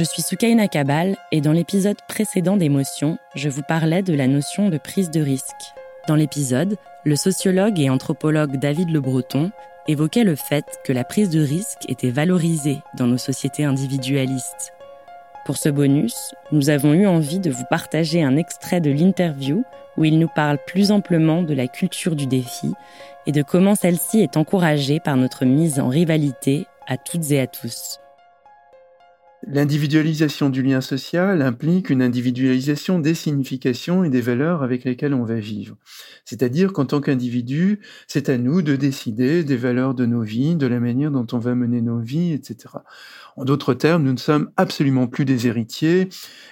Je suis Soukaina Kabal et dans l'épisode précédent d'Émotion, je vous parlais de la notion de prise de risque. Dans l'épisode, le sociologue et anthropologue David Le Breton évoquait le fait que la prise de risque était valorisée dans nos sociétés individualistes. Pour ce bonus, nous avons eu envie de vous partager un extrait de l'interview où il nous parle plus amplement de la culture du défi et de comment celle-ci est encouragée par notre mise en rivalité à toutes et à tous. L'individualisation du lien social implique une individualisation des significations et des valeurs avec lesquelles on va vivre. C'est-à-dire qu'en tant qu'individu, c'est à nous de décider des valeurs de nos vies, de la manière dont on va mener nos vies, etc. En d'autres termes, nous ne sommes absolument plus des héritiers,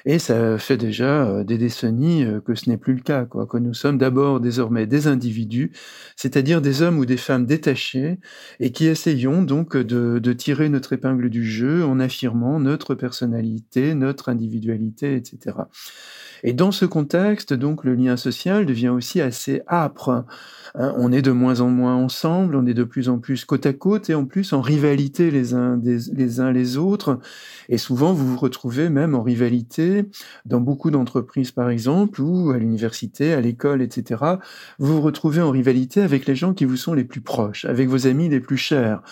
et ça fait déjà euh, des décennies euh, que ce n'est plus le cas, quoi, que nous sommes d'abord désormais des individus, c'est-à-dire des hommes ou des femmes détachés, et qui essayons donc de, de tirer notre épingle du jeu en affirmant notre personnalité, notre individualité, etc. Et dans ce contexte, donc, le lien social devient aussi assez âpre. Hein, on est de moins en moins ensemble, on est de plus en plus côte à côte et en plus en rivalité les uns, les uns les autres. Et souvent, vous vous retrouvez même en rivalité dans beaucoup d'entreprises, par exemple, ou à l'université, à l'école, etc. Vous vous retrouvez en rivalité avec les gens qui vous sont les plus proches, avec vos amis les plus chers,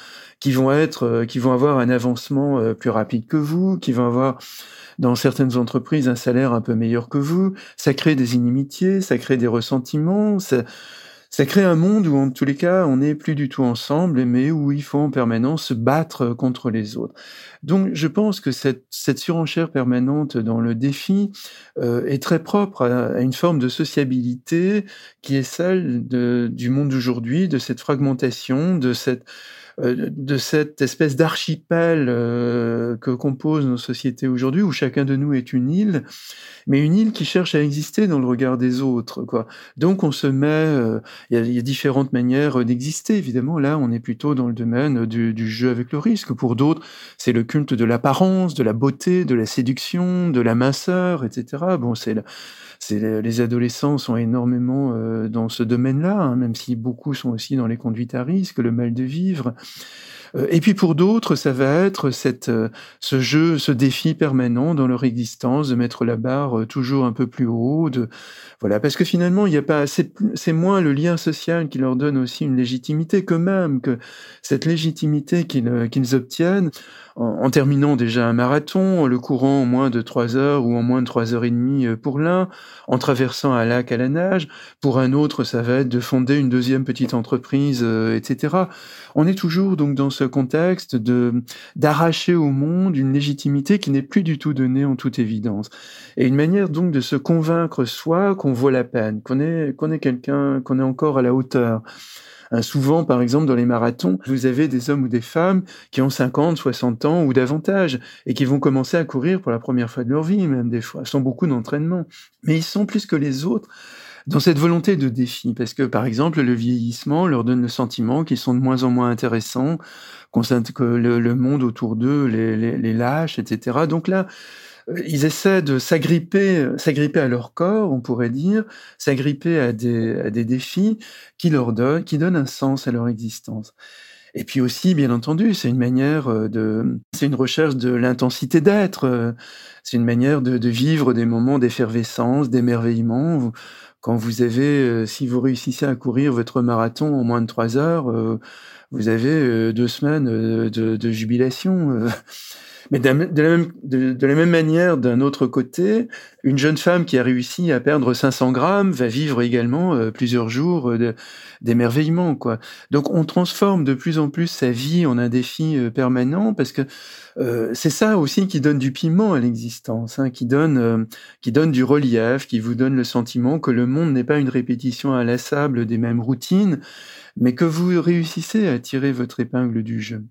qui vont être, euh, qui vont avoir un avancement euh, plus rapide que vous, qui vont avoir dans certaines entreprises un salaire un peu meilleur que vous. Ça crée des inimitiés, ça crée des ressentiments, ça, ça crée un monde où, en tous les cas, on n'est plus du tout ensemble, mais où il faut en permanence se battre contre les autres. Donc, je pense que cette, cette surenchère permanente dans le défi euh, est très propre à, une forme de sociabilité qui est celle de, du monde d'aujourd'hui, de cette fragmentation, de cette de cette espèce d'archipel euh, que composent nos sociétés aujourd'hui, où chacun de nous est une île, mais une île qui cherche à exister dans le regard des autres. Quoi. Donc on se met, euh, il y, a différentes manières d'exister. Évidemment, là, on est plutôt dans le domaine du, du jeu avec le risque. Pour d'autres, c'est le culte de l'apparence, de la beauté, de la séduction, de la minceur, etc. Bon, c'est les adolescents sont énormément euh, dans ce domaine-là, hein, même si beaucoup sont aussi dans les conduites à risque, le mal de vivre. Euh, et puis pour d'autres, ça va être cette, euh, ce jeu, ce défi permanent dans leur existence de mettre la barre toujours un peu plus haut. De, voilà, parce que finalement, il n'y a pas, c'est moins le lien social qui leur donne aussi une légitimité que même que cette légitimité qu'ils obtiennent en, terminant déjà un marathon, le courant en moins de trois heures ou en moins de trois heures et demie euh, pour l'un, en traversant un lac à la nage. Pour un autre, ça va être de fonder une deuxième petite entreprise, euh, etc. On est toujours donc dans ce contexte d'arracher au monde une légitimité qui n'est plus du tout donnée en toute évidence, et une manière donc de se convaincre soi qu'on vaut la peine, qu'on est qu'on est quelqu'un, qu'on est encore à la hauteur. Hein, souvent, par exemple, dans les marathons, vous avez des hommes ou des femmes qui ont 50, 60 ans ou davantage et qui vont commencer à courir pour la première fois de leur vie, même des fois, sans beaucoup d'entraînement. Mais ils sont plus que les autres dans cette volonté de défi, parce que par exemple le vieillissement leur donne le sentiment qu'ils sont de moins en moins intéressants, que le, monde autour d'eux les, les, les lâche, etc. Donc là, euh, ils essaient de s'agripper, s'agripper à leur corps, on pourrait dire, s'agripper à des, à des défis qui leur donnent, qui donnent un sens à leur existence. Et puis aussi, bien entendu, c'est une manière euh, de, c'est une recherche de l'intensité d'être. Euh, c'est une manière de, de, vivre des moments d'effervescence, d'émerveillement. Quand vous avez, si vous réussissez à courir votre marathon en moins de trois heures, vous avez deux semaines de, de jubilation. Mais de la, même, manière, d'un autre côté, une jeune femme qui a réussi à perdre 500 grammes va vivre également euh, plusieurs jours euh, d'émerveillement. Donc on transforme de plus en plus sa vie en un défi euh, permanent parce que c'est ça aussi qui donne du piment à l'existence, hein, qui donne qui donne du relief, qui vous donne le sentiment que le monde n'est pas une répétition inlassable des mêmes routines, mais que vous réussissez à tirer votre épingle du jeu.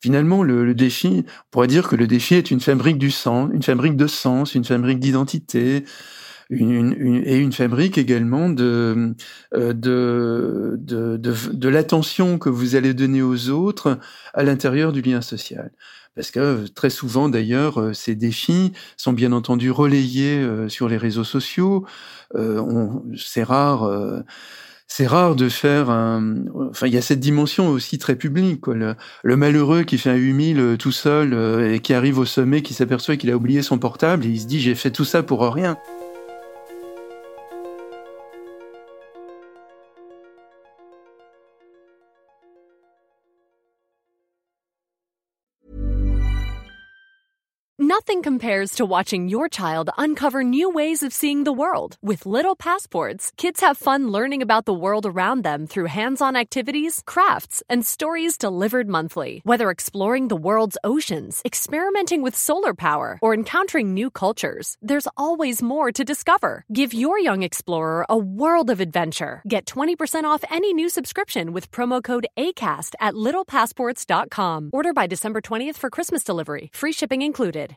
Finalement, le, défi, on pourrait dire que le défi est une fabrique du sens, une fabrique de sens, une fabrique d'identité, une, et une fabrique également de, euh, de, de, de, l'attention que vous allez donner aux autres à l'intérieur du lien social. Parce que très souvent, d'ailleurs, euh, ces défis sont bien entendu relayés euh, sur les réseaux sociaux. c'est rare c'est rare de faire un. Enfin, il y a cette dimension aussi très publique. Quoi. Le, malheureux qui fait un 8000 euh, tout seul euh, et qui arrive au sommet, qui s'aperçoit qu'il a oublié son portable et il se dit j'ai fait tout ça pour rien. Nothing compares to watching your child uncover new ways of seeing the world. With Little Passports, kids have fun learning about the world around them through hands on activities, crafts, and stories delivered monthly. Whether exploring the world's oceans, experimenting with solar power, or encountering new cultures, there's always more to discover. Give your young explorer a world of adventure. Get 20% off any new subscription with promo code ACAST at littlepassports.com. Order by December 20th for Christmas delivery. Free shipping included.